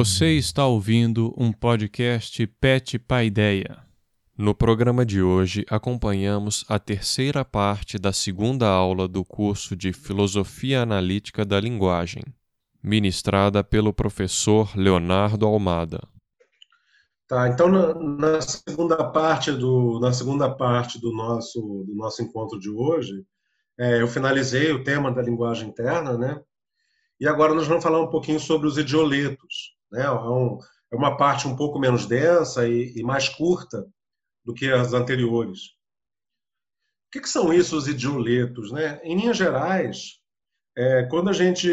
Você está ouvindo um podcast Pet Paideia. No programa de hoje, acompanhamos a terceira parte da segunda aula do curso de Filosofia Analítica da Linguagem, ministrada pelo professor Leonardo Almada. Tá, então na, na, segunda parte do na segunda parte do nosso do nosso encontro de hoje, é, eu finalizei o tema da linguagem interna, né? E agora nós vamos falar um pouquinho sobre os idioletos, né? É, um, é uma parte um pouco menos densa e, e mais curta do que as anteriores. O que, que são isso, os idioletos? Né? Em linhas gerais, é, quando a gente,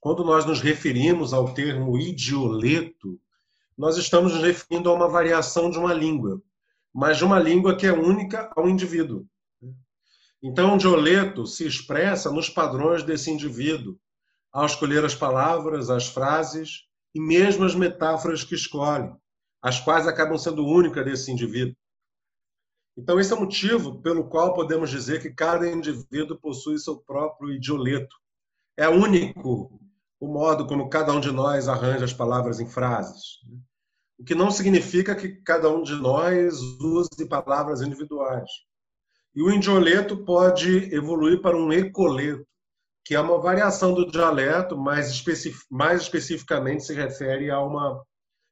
quando nós nos referimos ao termo idioleto, nós estamos nos referindo a uma variação de uma língua, mas de uma língua que é única ao indivíduo. Então, o idioleto se expressa nos padrões desse indivíduo, ao escolher as palavras, as frases e mesmo as metáforas que escolhe as quais acabam sendo únicas desse indivíduo. Então, esse é o motivo pelo qual podemos dizer que cada indivíduo possui seu próprio idioleto. É único o modo como cada um de nós arranja as palavras em frases. O que não significa que cada um de nós use palavras individuais. E o idioleto pode evoluir para um ecoleto, que é uma variação do dialeto, especific, mais especificamente se refere a uma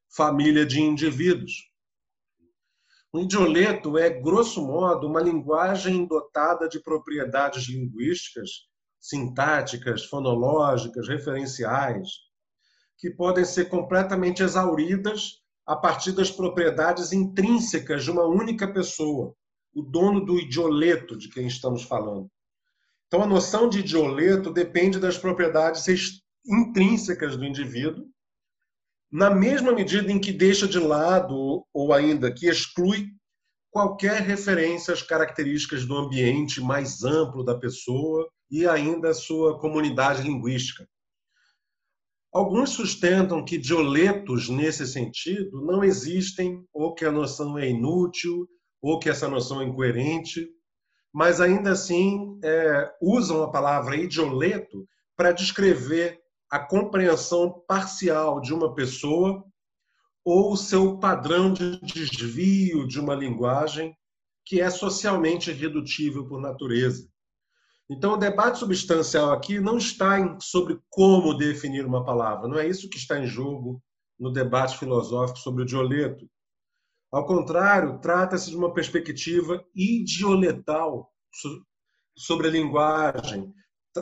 família de indivíduos. O idioleto é, grosso modo, uma linguagem dotada de propriedades linguísticas, sintáticas, fonológicas, referenciais, que podem ser completamente exauridas a partir das propriedades intrínsecas de uma única pessoa, o dono do idioleto de quem estamos falando. Então, a noção de idioleto depende das propriedades intrínsecas do indivíduo na mesma medida em que deixa de lado ou ainda que exclui qualquer referência às características do ambiente mais amplo da pessoa e ainda a sua comunidade linguística. Alguns sustentam que dioletos nesse sentido não existem, ou que a noção é inútil, ou que essa noção é incoerente, mas ainda assim é, usam a palavra idioleto para descrever a compreensão parcial de uma pessoa ou o seu padrão de desvio de uma linguagem que é socialmente irredutível por natureza. Então, o debate substancial aqui não está em, sobre como definir uma palavra, não é isso que está em jogo no debate filosófico sobre o dioleto. Ao contrário, trata-se de uma perspectiva idioletal sobre a linguagem,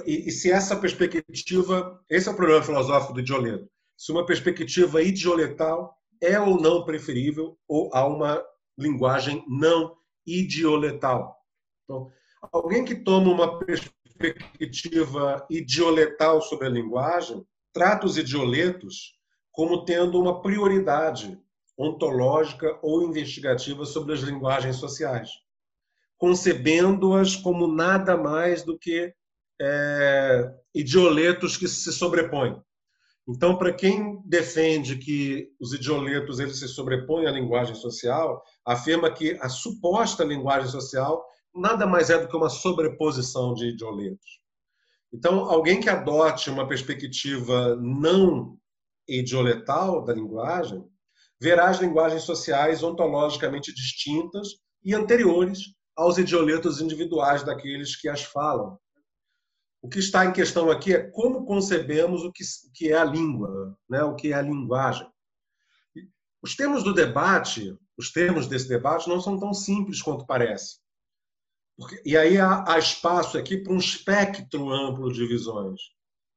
e, e, se essa perspectiva, esse é o problema filosófico do idioleto, se uma perspectiva idioletal é ou não preferível ou há uma linguagem não idioletal. Então, alguém que toma uma perspectiva idioletal sobre a linguagem trata os idioletos como tendo uma prioridade ontológica ou investigativa sobre as linguagens sociais, concebendo-as como nada mais do que é, idioletos que se sobrepõem. Então, para quem defende que os idioletos eles se sobrepõem à linguagem social, afirma que a suposta linguagem social nada mais é do que uma sobreposição de idioletos. Então, alguém que adote uma perspectiva não idioletal da linguagem, verá as linguagens sociais ontologicamente distintas e anteriores aos idioletos individuais daqueles que as falam. O que está em questão aqui é como concebemos o que, o que é a língua, né? o que é a linguagem. Os termos do debate, os termos desse debate, não são tão simples quanto parece. Porque, e aí há, há espaço aqui para um espectro amplo de visões.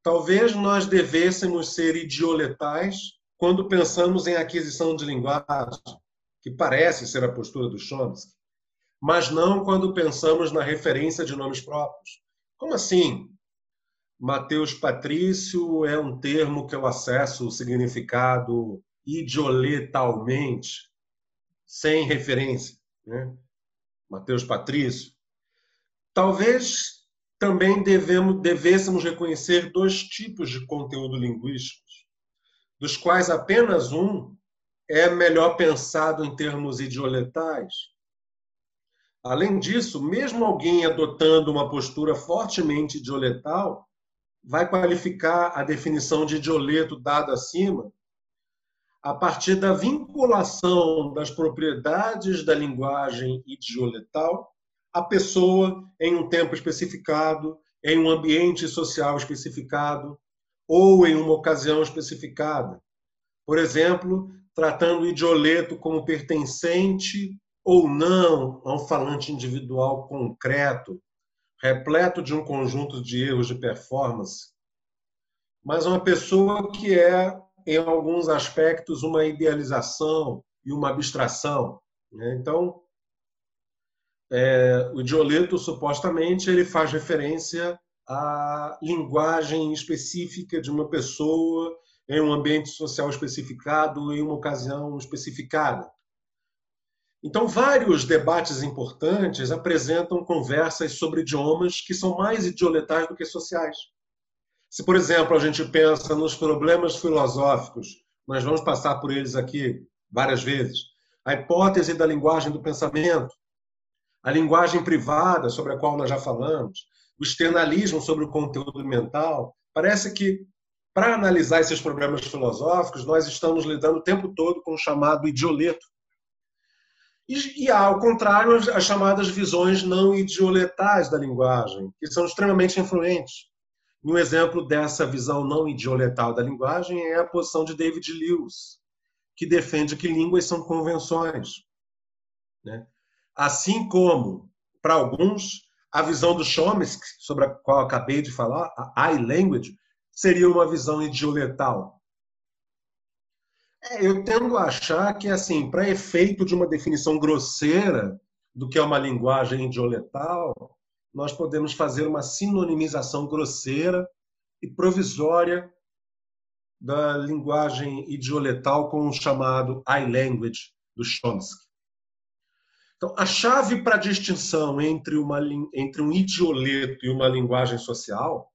Talvez nós devêssemos ser idioletais quando pensamos em aquisição de linguagem, que parece ser a postura do Chomsky, mas não quando pensamos na referência de nomes próprios. Como assim? Mateus Patrício é um termo que eu acesso o significado idioletalmente, sem referência. Né? Mateus Patrício. Talvez também devemos, devêssemos reconhecer dois tipos de conteúdo linguísticos, dos quais apenas um é melhor pensado em termos idioletais. Além disso, mesmo alguém adotando uma postura fortemente idioletal, vai qualificar a definição de idioleto dada acima a partir da vinculação das propriedades da linguagem idioletal à pessoa em um tempo especificado, em um ambiente social especificado ou em uma ocasião especificada. Por exemplo, tratando o idioleto como pertencente ou não a um falante individual concreto, repleto de um conjunto de erros de performance, mas uma pessoa que é, em alguns aspectos, uma idealização e uma abstração. Né? Então, é, o idioleto, supostamente, ele faz referência à linguagem específica de uma pessoa em um ambiente social especificado, em uma ocasião especificada. Então, vários debates importantes apresentam conversas sobre idiomas que são mais idioletais do que sociais. Se, por exemplo, a gente pensa nos problemas filosóficos, nós vamos passar por eles aqui várias vezes, a hipótese da linguagem do pensamento, a linguagem privada, sobre a qual nós já falamos, o externalismo sobre o conteúdo mental, parece que para analisar esses problemas filosóficos, nós estamos lidando o tempo todo com o chamado idioleto. E, e ao contrário, as chamadas visões não idioletais da linguagem, que são extremamente influentes. E um exemplo dessa visão não idioletal da linguagem é a posição de David Lewis, que defende que línguas são convenções. Né? Assim como, para alguns, a visão do Chomsky, sobre a qual acabei de falar, a I-language, seria uma visão idioletal? É, eu tendo a achar que, assim, para efeito de uma definição grosseira do que é uma linguagem idioletal, nós podemos fazer uma sinonimização grosseira e provisória da linguagem idioletal com o chamado I-language do Chomsky. Então, a chave para a distinção entre, uma, entre um idioleto e uma linguagem social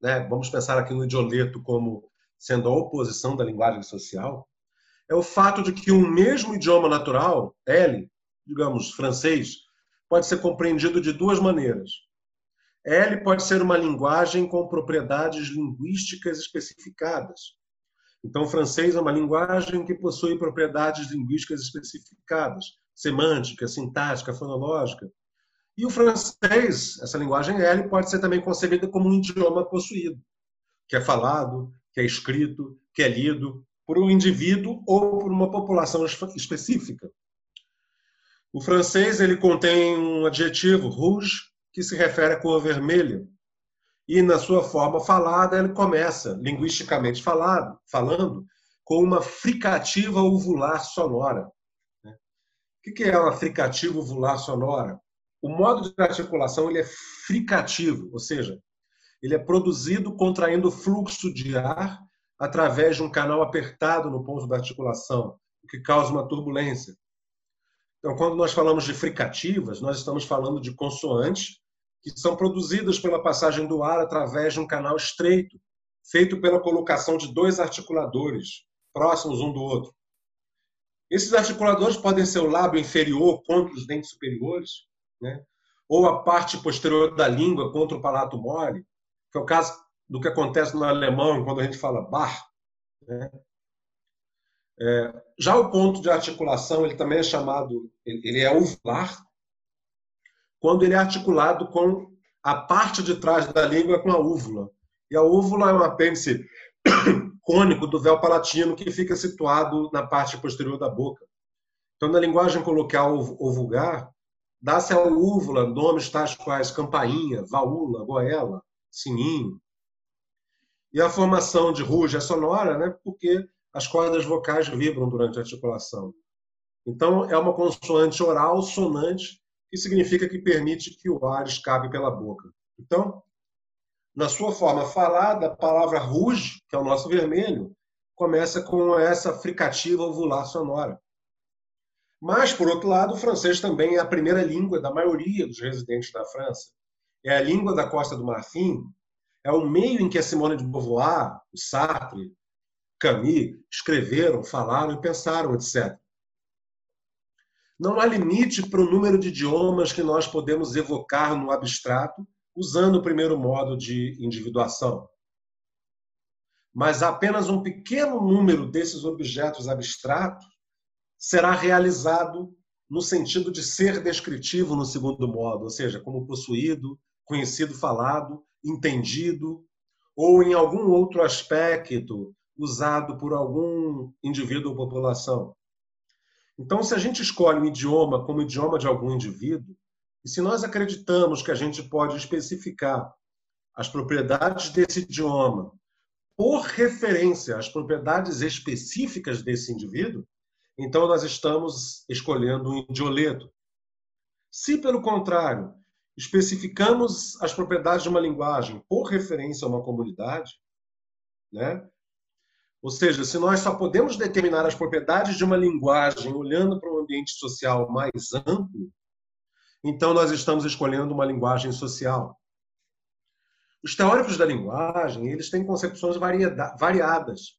né, vamos pensar aqui no idioleto como sendo a oposição da linguagem social, é o fato de que um mesmo idioma natural, L, digamos, francês, pode ser compreendido de duas maneiras. L pode ser uma linguagem com propriedades linguísticas especificadas. Então, o francês é uma linguagem que possui propriedades linguísticas especificadas, semântica, sintática, fonológica, e o francês, essa linguagem L, pode ser também concebida como um idioma possuído, que é falado, que é escrito, que é lido por um indivíduo ou por uma população específica. O francês ele contém um adjetivo rouge que se refere à cor vermelha. E na sua forma falada ele começa, linguisticamente falado, falando, com uma fricativa uvular sonora. O que é uma fricativa uvular sonora? O modo de articulação ele é fricativo, ou seja, ele é produzido contraindo o fluxo de ar através de um canal apertado no ponto da articulação, o que causa uma turbulência. Então, quando nós falamos de fricativas, nós estamos falando de consoantes que são produzidas pela passagem do ar através de um canal estreito, feito pela colocação de dois articuladores próximos um do outro. Esses articuladores podem ser o lábio inferior contra os dentes superiores, né? ou a parte posterior da língua contra o palato mole, que é o caso do que acontece no alemão quando a gente fala bar. Né? É, já o ponto de articulação, ele também é chamado, ele é uvular, quando ele é articulado com a parte de trás da língua com a úvula. E a úvula é um apêndice cônico do véu palatino que fica situado na parte posterior da boca. Então, na linguagem coloquial ou vulgar, Dá-se à úvula nomes tais quais campainha, vaula, goela, sininho. E a formação de ruge é sonora, né, porque as cordas vocais vibram durante a articulação. Então, é uma consoante oral sonante, que significa que permite que o ar escape pela boca. Então, na sua forma falada, a palavra ruge, que é o nosso vermelho, começa com essa fricativa ovular sonora. Mas, por outro lado, o francês também é a primeira língua da maioria dos residentes da França. É a língua da Costa do Marfim, é o meio em que a Simone de Beauvoir, o Sartre, Camus escreveram, falaram e pensaram, etc. Não há limite para o número de idiomas que nós podemos evocar no abstrato usando o primeiro modo de individuação. mas apenas um pequeno número desses objetos abstratos será realizado no sentido de ser descritivo no segundo modo, ou seja, como possuído, conhecido, falado, entendido, ou em algum outro aspecto usado por algum indivíduo ou população. Então, se a gente escolhe um idioma como idioma de algum indivíduo, e se nós acreditamos que a gente pode especificar as propriedades desse idioma por referência às propriedades específicas desse indivíduo, então nós estamos escolhendo um idioleto. Se, pelo contrário, especificamos as propriedades de uma linguagem por referência a uma comunidade, né? Ou seja, se nós só podemos determinar as propriedades de uma linguagem olhando para um ambiente social mais amplo, então nós estamos escolhendo uma linguagem social. Os teóricos da linguagem, eles têm concepções variadas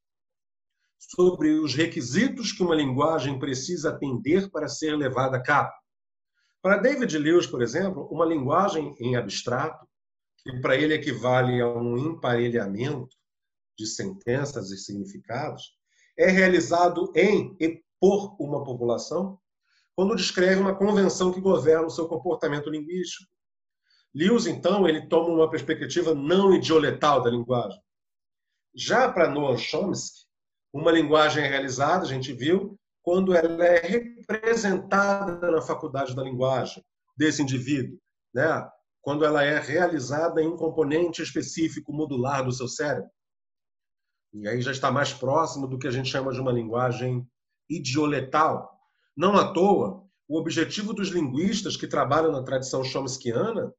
sobre os requisitos que uma linguagem precisa atender para ser levada a cabo. Para David Lewis, por exemplo, uma linguagem em abstrato, que para ele equivale a um emparelhamento de sentenças e significados, é realizado em e por uma população quando descreve uma convenção que governa o seu comportamento linguístico. Lewis, então, ele toma uma perspectiva não idioletal da linguagem. Já para Noam Chomsky, uma linguagem é realizada, a gente viu, quando ela é representada na faculdade da linguagem desse indivíduo, né? quando ela é realizada em um componente específico modular do seu cérebro. E aí já está mais próximo do que a gente chama de uma linguagem idioletal. Não à toa, o objetivo dos linguistas que trabalham na tradição chomskiana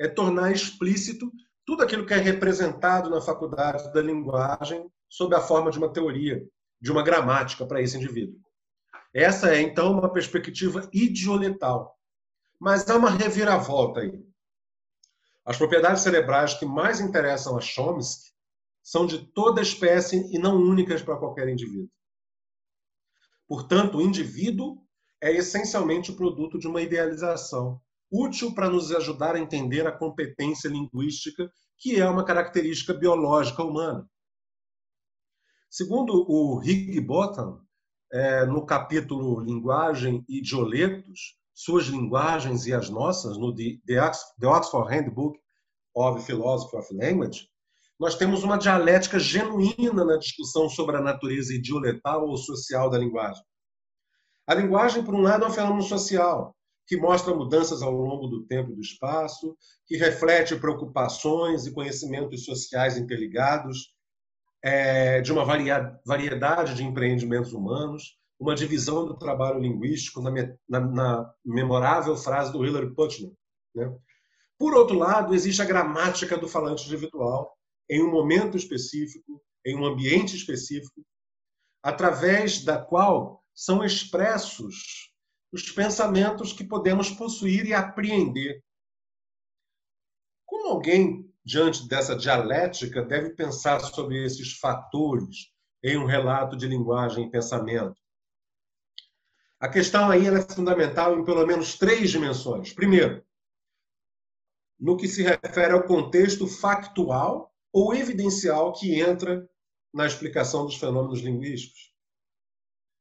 é tornar explícito tudo aquilo que é representado na faculdade da linguagem sob a forma de uma teoria, de uma gramática para esse indivíduo. Essa é, então, uma perspectiva idioletal. Mas há uma reviravolta aí. As propriedades cerebrais que mais interessam a Chomsky são de toda espécie e não únicas para qualquer indivíduo. Portanto, o indivíduo é essencialmente o produto de uma idealização, útil para nos ajudar a entender a competência linguística, que é uma característica biológica humana. Segundo o Higginbotham, é, no capítulo Linguagem e Dioletos, suas linguagens e as nossas, no The Oxford Handbook of Philosophy of Language, nós temos uma dialética genuína na discussão sobre a natureza idioletal ou social da linguagem. A linguagem, por um lado, é um fenômeno social, que mostra mudanças ao longo do tempo e do espaço, que reflete preocupações e conhecimentos sociais interligados, é, de uma variedade de empreendimentos humanos, uma divisão do trabalho linguístico na, na, na memorável frase do Hilary Putnam. Né? Por outro lado, existe a gramática do falante individual, em um momento específico, em um ambiente específico, através da qual são expressos os pensamentos que podemos possuir e apreender. Como alguém diante dessa dialética, deve pensar sobre esses fatores em um relato de linguagem e pensamento. A questão aí é fundamental em pelo menos três dimensões. Primeiro, no que se refere ao contexto factual ou evidencial que entra na explicação dos fenômenos linguísticos.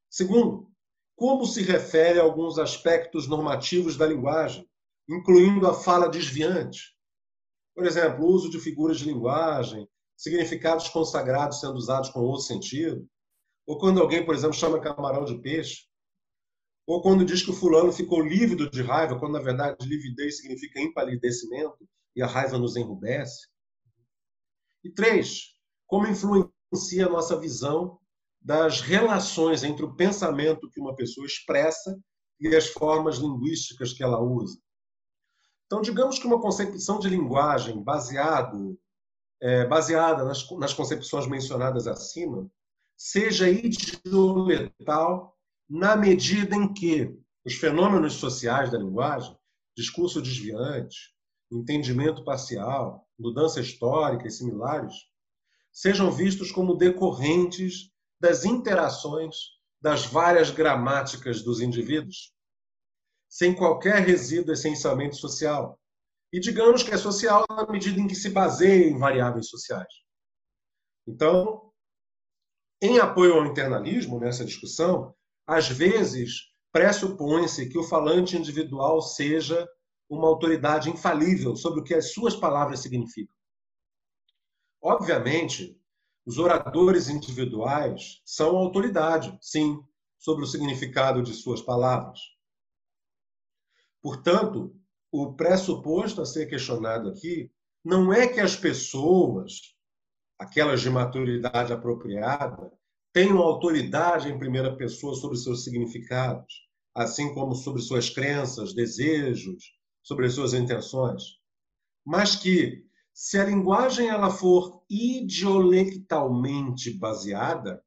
Segundo, como se refere a alguns aspectos normativos da linguagem, incluindo a fala desviante, por exemplo, o uso de figuras de linguagem, significados consagrados sendo usados com outro sentido. Ou quando alguém, por exemplo, chama camarão de peixe. Ou quando diz que o fulano ficou lívido de raiva, quando na verdade lividez significa empalidecimento e a raiva nos enrubesce. E três, como influencia a nossa visão das relações entre o pensamento que uma pessoa expressa e as formas linguísticas que ela usa. Então, digamos que uma concepção de linguagem baseado, é, baseada nas, nas concepções mencionadas acima seja idioletal na medida em que os fenômenos sociais da linguagem, discurso desviante, entendimento parcial, mudança histórica e similares, sejam vistos como decorrentes das interações das várias gramáticas dos indivíduos sem qualquer resíduo essencialmente social. E digamos que é social na medida em que se baseia em variáveis sociais. Então, em apoio ao internalismo, nessa discussão, às vezes pressupõe-se que o falante individual seja uma autoridade infalível sobre o que as suas palavras significam. Obviamente, os oradores individuais são autoridade, sim, sobre o significado de suas palavras. Portanto, o pressuposto a ser questionado aqui não é que as pessoas, aquelas de maturidade apropriada, tenham autoridade em primeira pessoa sobre seus significados, assim como sobre suas crenças, desejos, sobre as suas intenções, mas que se a linguagem ela for idiolectalmente baseada,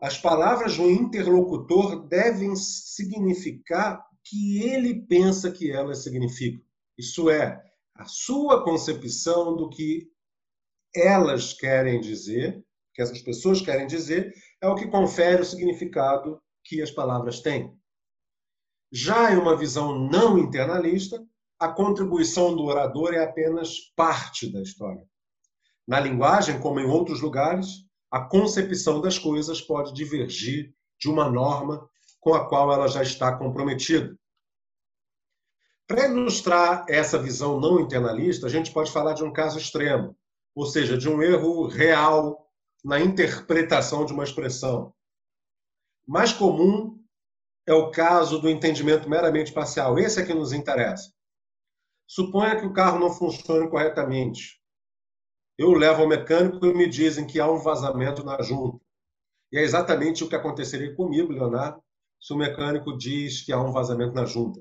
as palavras do interlocutor devem significar o que ele pensa que elas significam. Isso é, a sua concepção do que elas querem dizer, que essas pessoas querem dizer, é o que confere o significado que as palavras têm. Já em uma visão não internalista, a contribuição do orador é apenas parte da história. Na linguagem, como em outros lugares, a concepção das coisas pode divergir de uma norma com a qual ela já está comprometida. Para ilustrar essa visão não internalista, a gente pode falar de um caso extremo, ou seja, de um erro real na interpretação de uma expressão. Mais comum é o caso do entendimento meramente parcial. Esse é que nos interessa. Suponha que o carro não funcione corretamente. Eu levo ao mecânico e me dizem que há um vazamento na junta. E é exatamente o que aconteceria comigo, Leonardo, se o mecânico diz que há um vazamento na junta.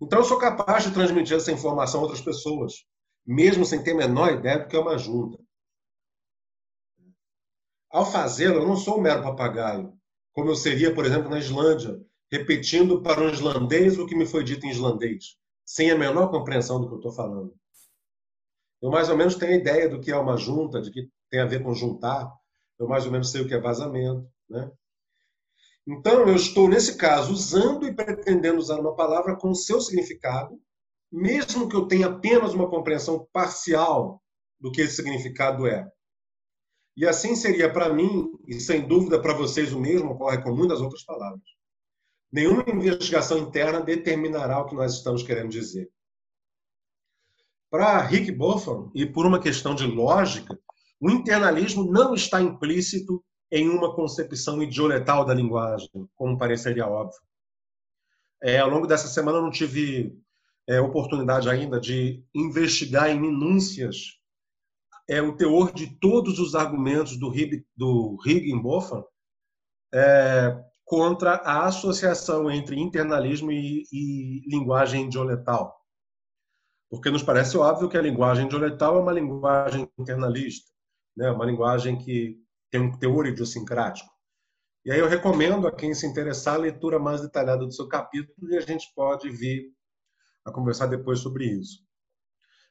Então, eu sou capaz de transmitir essa informação a outras pessoas, mesmo sem ter a menor ideia do que é uma junta. Ao fazê-lo, eu não sou um mero papagaio como eu seria, por exemplo, na Islândia, repetindo para um islandês o que me foi dito em islandês, sem a menor compreensão do que eu estou falando. Eu mais ou menos tenho a ideia do que é uma junta, de que tem a ver com juntar, eu mais ou menos sei o que é vazamento, né? Então, eu estou, nesse caso, usando e pretendendo usar uma palavra com seu significado, mesmo que eu tenha apenas uma compreensão parcial do que esse significado é. E assim seria para mim, e sem dúvida para vocês o mesmo ocorre com muitas outras palavras. Nenhuma investigação interna determinará o que nós estamos querendo dizer. Para Rick Buffon, e por uma questão de lógica, o internalismo não está implícito em uma concepção idioletal da linguagem, como pareceria óbvio. É, ao longo dessa semana eu não tive é, oportunidade ainda de investigar em minúcias é o teor de todos os argumentos do, do Higginbotham é, contra a associação entre internalismo e, e linguagem idioletal. Porque nos parece óbvio que a linguagem idioletal é uma linguagem internalista, né? uma linguagem que tem um teor idiosincrático. E aí eu recomendo a quem se interessar a leitura mais detalhada do seu capítulo e a gente pode vir a conversar depois sobre isso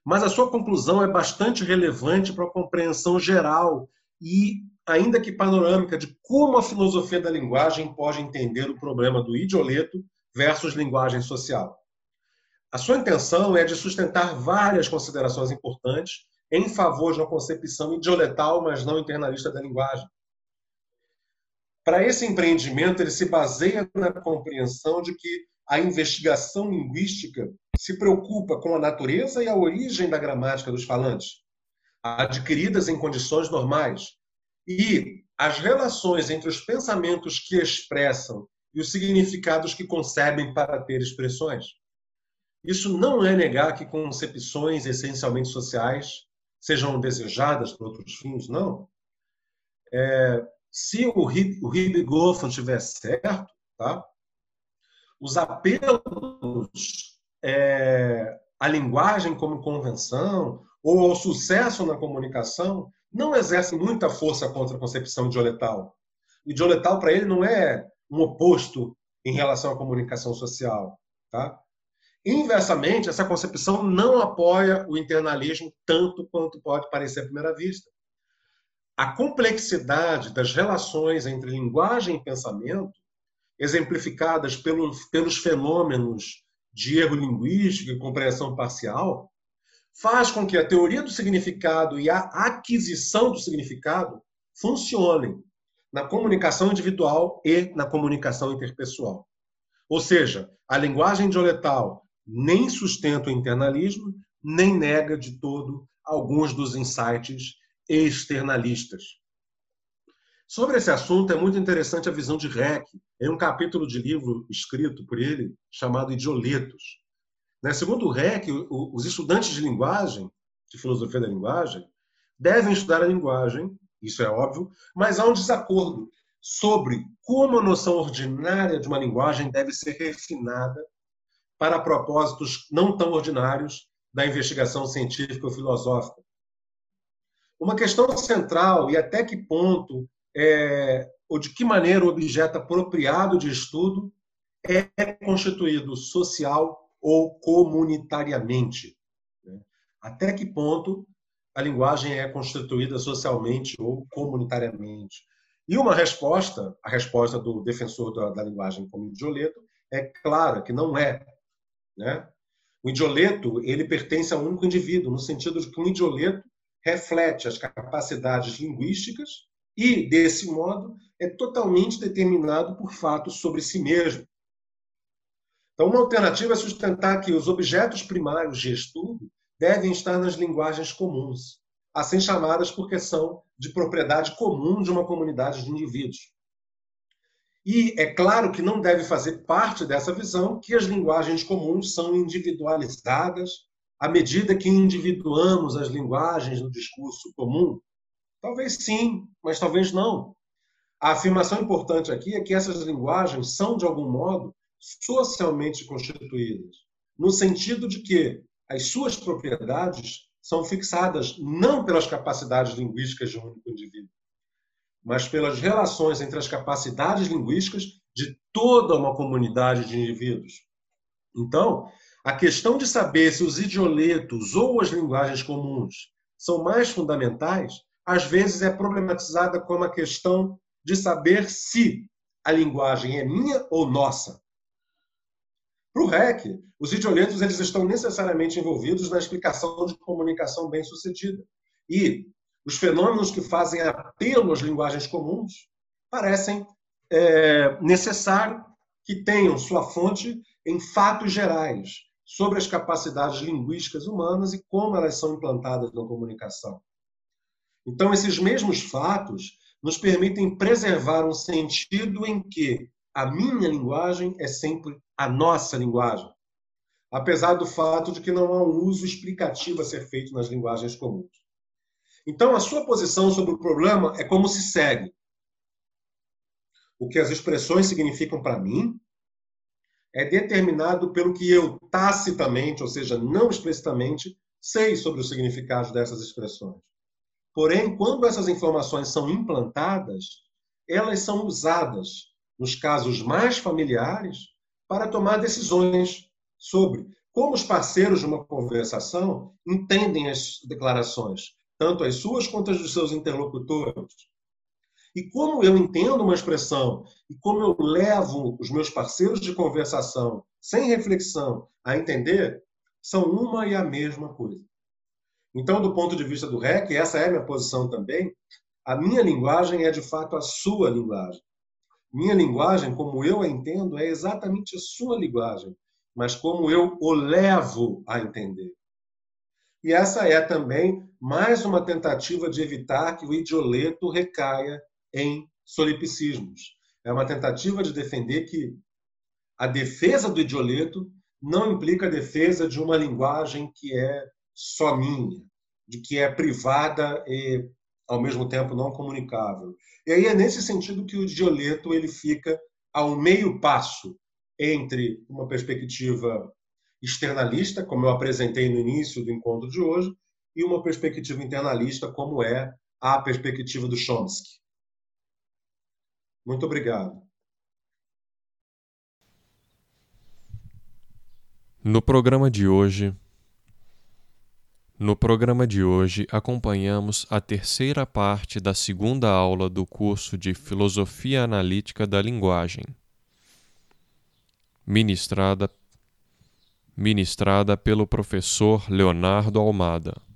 mas a sua conclusão é bastante relevante para a compreensão geral e, ainda que panorâmica, de como a filosofia da linguagem pode entender o problema do idioleto versus linguagem social. A sua intenção é de sustentar várias considerações importantes em favor de uma concepção idioletal, mas não internalista da linguagem. Para esse empreendimento, ele se baseia na compreensão de que a investigação linguística se preocupa com a natureza e a origem da gramática dos falantes, adquiridas em condições normais, e as relações entre os pensamentos que expressam e os significados que concebem para ter expressões. Isso não é negar que concepções essencialmente sociais sejam desejadas por outros fins, não. É, se o Hibbegoffen estiver certo, tá? os apelos é, linguagem como convenção ou ao sucesso na comunicação não exerce muita força contra a concepção idioletal. O idioletal, para ele, não é um oposto em relação à comunicação social. Tá? Inversamente, essa concepção não apoia o internalismo tanto quanto pode parecer à primeira vista. A complexidade das relações entre linguagem e pensamento, exemplificadas pelos fenômenos de erro linguístico e compreensão parcial, faz com que a teoria do significado e a aquisição do significado funcionem na comunicação individual e na comunicação interpessoal. Ou seja, a linguagem dioletal nem sustenta o internalismo, nem nega de todo alguns dos insights externalistas. Sobre esse assunto, é muito interessante a visão de Reck, em um capítulo de livro escrito por ele, chamado Idioletos. Né? Segundo Reck, os estudantes de linguagem, de filosofia da linguagem, devem estudar a linguagem, isso é óbvio, mas há um desacordo sobre como a noção ordinária de uma linguagem deve ser refinada para propósitos não tão ordinários da investigação científica ou filosófica. Uma questão central e até que ponto é, ou de que maneira o objeto apropriado de estudo é constituído social ou comunitariamente. Né? Até que ponto a linguagem é constituída socialmente ou comunitariamente. E uma resposta, a resposta do defensor da, da linguagem como idioleto, é clara, que não é. Né? O idioleto ele pertence a um único indivíduo, no sentido de que um idioleto reflete as capacidades linguísticas e, desse modo, é totalmente determinado por fatos sobre si mesmo. Então, uma alternativa é sustentar que os objetos primários de estudo devem estar nas linguagens comuns, assim chamadas porque são de propriedade comum de uma comunidade de indivíduos. E é claro que não deve fazer parte dessa visão que as linguagens comuns são individualizadas à medida que individuamos as linguagens no discurso comum. Talvez sim, mas talvez não. A afirmação importante aqui é que essas linguagens são, de algum modo, socialmente constituídas, no sentido de que as suas propriedades são fixadas não pelas capacidades linguísticas de um único indivíduo, mas pelas relações entre as capacidades linguísticas de toda uma comunidade de indivíduos. Então, a questão de saber se os idioletos ou as linguagens comuns são mais fundamentais, às vezes é problematizada como a questão de saber se a linguagem é minha ou nossa. Para o REC, os idioletos eles estão necessariamente envolvidos na explicação de comunicação bem-sucedida. E os fenômenos que fazem apelo às linguagens comuns parecem é, necessário que tenham sua fonte em fatos gerais sobre as capacidades linguísticas humanas e como elas são implantadas na comunicação. Então, esses mesmos fatos nos permitem preservar um sentido em que a minha linguagem é sempre a nossa linguagem, apesar do fato de que não há um uso explicativo a ser feito nas linguagens comuns. Então, a sua posição sobre o problema é como se segue. O que as expressões significam para mim é determinado pelo que eu tacitamente, ou seja, não explicitamente, sei sobre o significado dessas expressões. Porém, quando essas informações são implantadas, elas são usadas nos casos mais familiares, para tomar decisões sobre como os parceiros de uma conversação entendem as declarações, tanto as suas quanto as dos seus interlocutores. E como eu entendo uma expressão e como eu levo os meus parceiros de conversação, sem reflexão, a entender, são uma e a mesma coisa. Então, do ponto de vista do REC, essa é minha posição também, a minha linguagem é de fato a sua linguagem. Minha linguagem, como eu a entendo, é exatamente a sua linguagem, mas como eu o levo a entender. E essa é também mais uma tentativa de evitar que o idioleto recaia em solipsismos. É uma tentativa de defender que a defesa do idioleto não implica a defesa de uma linguagem que é só minha, de que é privada e ao mesmo tempo não comunicável. E aí é nesse sentido que o idioleto ele fica ao meio passo entre uma perspectiva externalista, como eu apresentei no início do encontro de hoje, e uma perspectiva internalista, como é a perspectiva do Chomsky. Muito obrigado. No programa de hoje, no programa de hoje, acompanhamos a terceira parte da segunda aula do curso de Filosofia Analítica da Linguagem, ministrada, ministrada pelo professor Leonardo Almada.